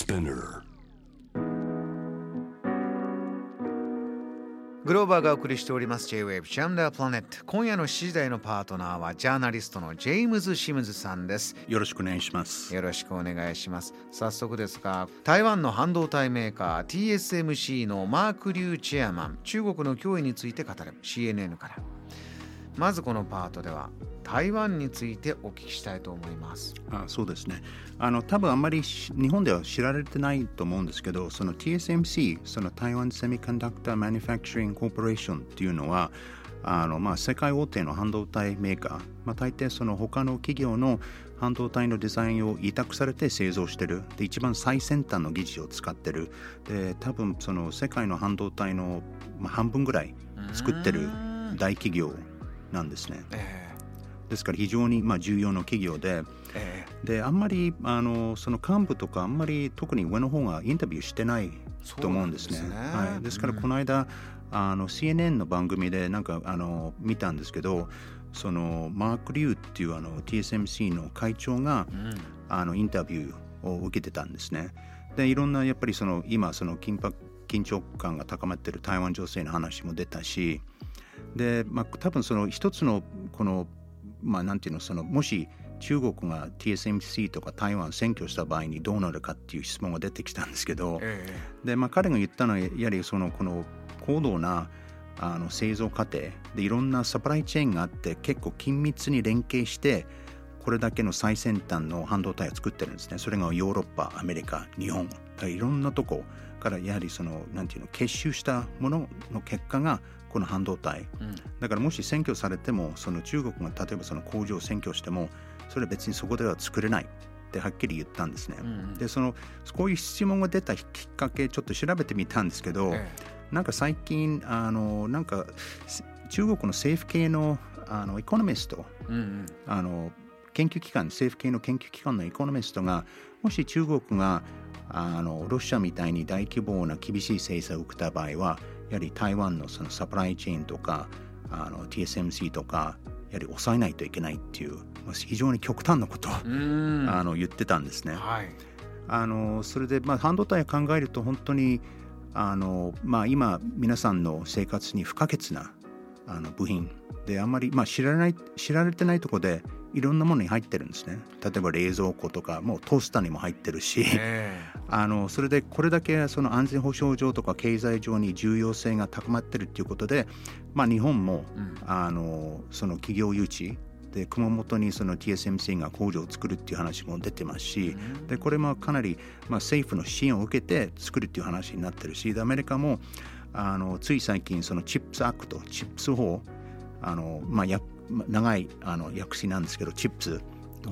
Spinner. グローバーがお送りしております。J-Wave ジャムダープラネット今夜の7時台のパートナーはジャーナリストのジェームズ・シムズさんです。よろしくお願いします。よろしくお願いします。早速ですが台湾の半導体メーカー TSMC のマーク・リューチェアマン中国の脅威について語る。CNN からまずこのパートでは台湾についてお聞きしたいと思います。あそうですね。あの多分あんまりし日本では知られてないと思うんですけど、その TSMC、その台湾セミコンダクター・マニファクチャリング・コーポレーションっていうのは、あのまあ、世界大手の半導体メーカー、まあ、大抵その他の企業の半導体のデザインを委託されて製造してる。で一番最先端の技術を使ってる。で多分その世界の半導体の、まあ、半分ぐらい作ってる大企業なんですね。えですから非常にまあ重要な企業でーえであんまりあのその幹部とかあんまり特に上の方がインタビューしてないと思うんですね。すねはい、ですからうんこの間、あの CNN の番組でなんかあの見たんですけどそのマーク・リューっていうあの TSMC の会長がーうんあのインタビューを受けてたんですね。でいろんなやっぱりその今その緊迫緊張感が高まっている台湾情勢の話も出たしで、まあ、多分その一つのこのまあなんていうのそのもし中国が TSMC とか台湾を占拠した場合にどうなるかっていう質問が出てきたんですけどえで、まあ、彼が言ったのはやはりそのこの高度なあの製造過程でいろんなサプライチェーンがあって結構緊密に連携してこれだけの最先端の半導体を作ってるんですね。それがヨーロッパ、アメリカ、日本、いろんなとこからやはりそのなんていうの結集したものの結果がこの半導体。ーうんだからもし占拠されてもその中国が例えばその工場を占拠してもそれは別にそこでは作れないってはっきり言ったんですね。うんでそのこういう質問が出たきっかけちょっと調べてみたんですけど、えなんか最近あのなんかす中国の政府系のあのエコノミストーうんうんあの研究機関政府系の研究機関のエコノミストがもし中国があのロシアみたいに大規模な厳しい制裁を受けた場合はやはり台湾のそのサプライチェーンとかあの TSMC とかやはり抑えないといけないっていうまあ非常に極端なことを、うんあの言ってたんですね。はいあのそれで、まあ、半導体を考えると本当にあの、まあ、今皆さんの生活に不可欠なあの部品であんまり、まあ、知られない知られてないところでいろんなものに入ってるんですね。例えば冷蔵庫とかもうトースターにも入ってるし、え。あのそれでこれだけその安全保障上とか経済上に重要性が高まってるっていうことで、まあ、日本もーうん。あのその企業誘致で熊本にその TSMC が工場を作るっていう話も出てますし、でこれもかなり、まあ、政府の支援を受けて作るっていう話になってるしでアメリカもあのつい最近その CHIPS Act CHIPS 法あの、まあ、やま長いあの訳詞なんですけどチップス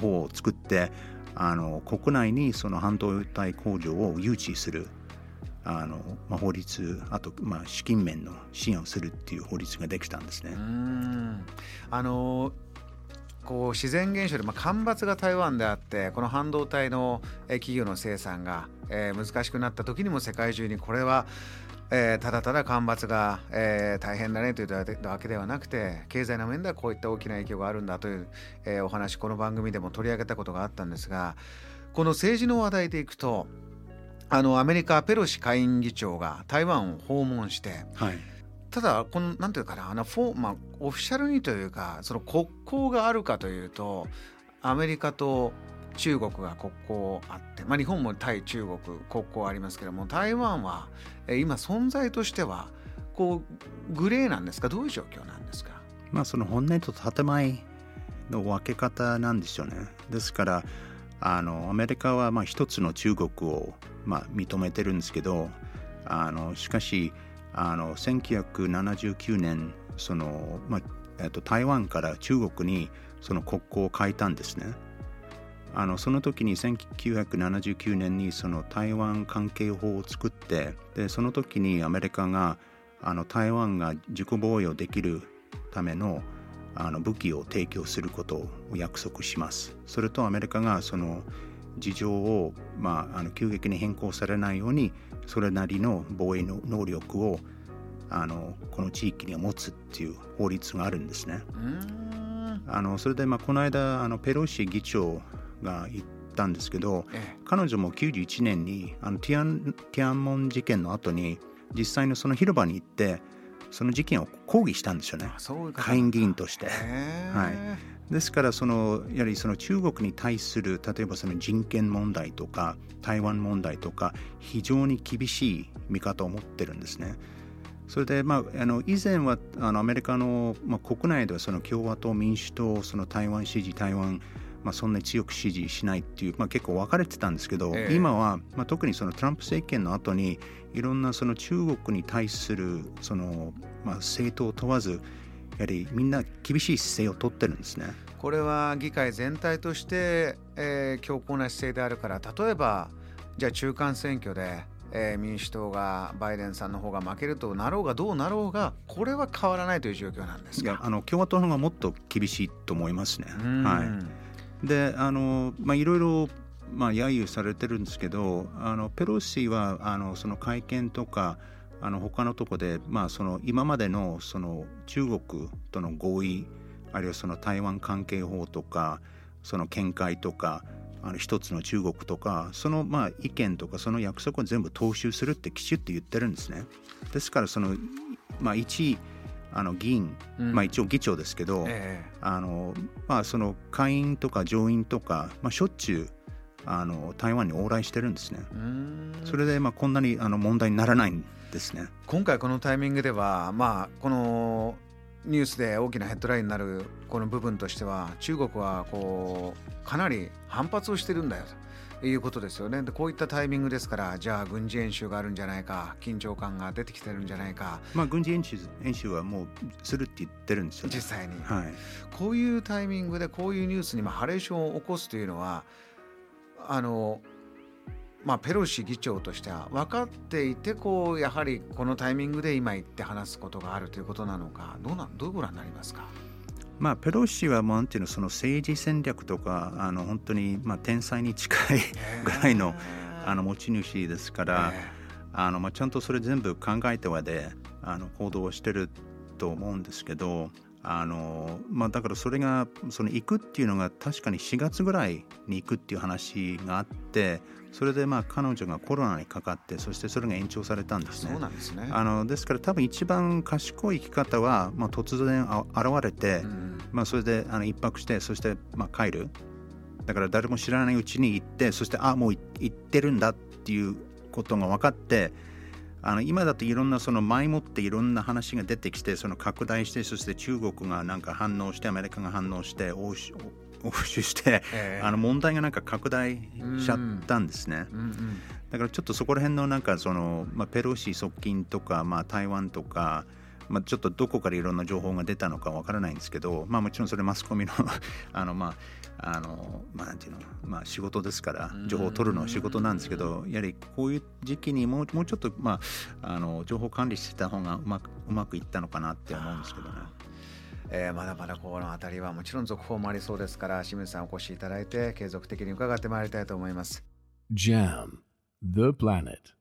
法を作ってあの国内にその半導体工場を誘致するあの、まあ、法律あと、まあ、資金面の支援をするっていう法律ができたんですね。あのこう自然現象で、まあ、干ばつが台湾であってこの半導体の企業の生産が、え難しくなった時にも世界中にこれは、えーただただ干ばつが、えー大変だねというわけではなくて経済の面ではこういった大きな影響があるんだという、えーお話この番組でも取り上げたことがあったんですがこの政治の話題でいくとあのアメリカペロシ下院議長が台湾を訪問してはい。ただこのなんていうかなあのフォー、まあ、オフィシャルにというかその国交があるかというとアメリカと中国が国交あって、まあ、日本も対中国国交ありますけども台湾は今存在としてはこうグレーなんですか？どういう状況なんですか？まあその本音と建前の分け方なんでしょうね。ですからあのアメリカはまあ一つの中国をまあ認めてるんですけどあのしかしあの1979年その、まあと、台湾から中国にその国交を変えたんですね。あのその時に1979年にその台湾関係法を作ってでその時にアメリカがあの台湾が自己防衛をできるためのあの武器を提供することを約束します。それとアメリカがその事情を、まあ、あの急激に変更されないようにそれなりの防衛の能力をあのこの地域には持つっていう法律があるんですね。あのそれで、まあ、この間あのペロシ議長が言っったんですけど、え彼女も91年にあのティアンティアンモン事件の後に実際のその広場に行ってその事件を抗議したんですよね。下院議員として。はい。ですからそのやはりその中国に対する例えばその人権問題とか台湾問題とか非常に厳しい見方を持ってるんですね。それで、まあ、あの以前はあのアメリカの、まあ、国内ではその共和党民主党その台湾支持台湾まあ、そんなに強く支持しないっていう、まあ、結構分かれてたんですけど、ええ今は、まあ、特にそのトランプ政権の後にいろんなその中国に対するその、まあ、政党を問わずやはりみんな厳しい姿勢を取ってるんですね。これは議会全体として、えー強硬な姿勢であるから例えばじゃあ中間選挙で、えー民主党がバイデンさんの方が負けるとなろうがどうなろうがこれは変わらないという状況なんですか？いやあの共和党の方がもっと厳しいと思いますね。うんはい、であの、まあ、いろいろ、まあ、揶揄されてるんですけどあのペロシはあのその会見とかあの他のとこで、まあ、その今までのその中国との合意あるいはその台湾関係法とかその見解とかあの一つの中国とかそのまあ意見とかその約束を全部踏襲するってきちっと言ってるんですね。ですからその、まあ、一あの議員、うんまあ、一応議長ですけど、えあのまあ、その下院とか上院とか、まあ、しょっちゅうあの台湾に往来してるんですね。それでまあこんなにあの問題にならないんですね。今回このタイミングではまあこのニュースで大きなヘッドラインになるこの部分としては中国はこうかなり反発をしてるんだよということですよね。でこういったタイミングですからじゃあ軍事演習があるんじゃないか緊張感が出てきてるんじゃないか。まあ、軍事演習演習はもうするって言ってるんですよね。実際に。はい、こういうタイミングでこういうニュースにまあハレーションを起こすというのはあのまあペロシ議長としては分かっていてこうやはりこのタイミングで今言って話すことがあるということなのかどうなんどうご覧になりますか？まあ、ペロシはもうなんていうのその政治戦略とかあの本当にまあ天才に近いぐらいのあの持ち主ですから、えあのまあ、ちゃんとそれ全部考えてはであの行動をしてると思うんですけどあの、まあ、だからそれがその行くっていうのが確かに4月ぐらいに行くっていう話があってそれでまあ彼女がコロナにかかってそしてそれが延長されたんですねそう。なんですね。あのですから多分一番賢い生き方は、まあ、突然あ現れて、うんまあ、それであの一泊してそしてまあ帰るだから誰も知らないうちに行ってそしてあもうい行ってるんだっていうことが分かってあの今だといろんなその前もっていろんな話が出てきてその拡大してそして中国がなんか反応してアメリカが反応して応酬応酬してええあの問題がなんか拡大しちゃったんですね。うんうんだからちょっとそこら辺のなんかその、まあ、ペロシ側近とか、まあ、台湾とか、まあ、ちょっとどこからいろんな情報が出たのかわからないんですけど、まあ、もちろんそれマスコミの あの、まああのまあ、なんていうの、まあ、仕事ですから情報を取るのは仕事なんですけどやはりこういう時期にもうもうちょっと、まあ、あの情報管理してた方がうまくうまくいったのかなって思うんですけどね。えーまだまだこの辺りはもちろん続報もありそうですから清水さんお越しいただいて継続的に伺ってまいりたいと思います。Jam, the planet.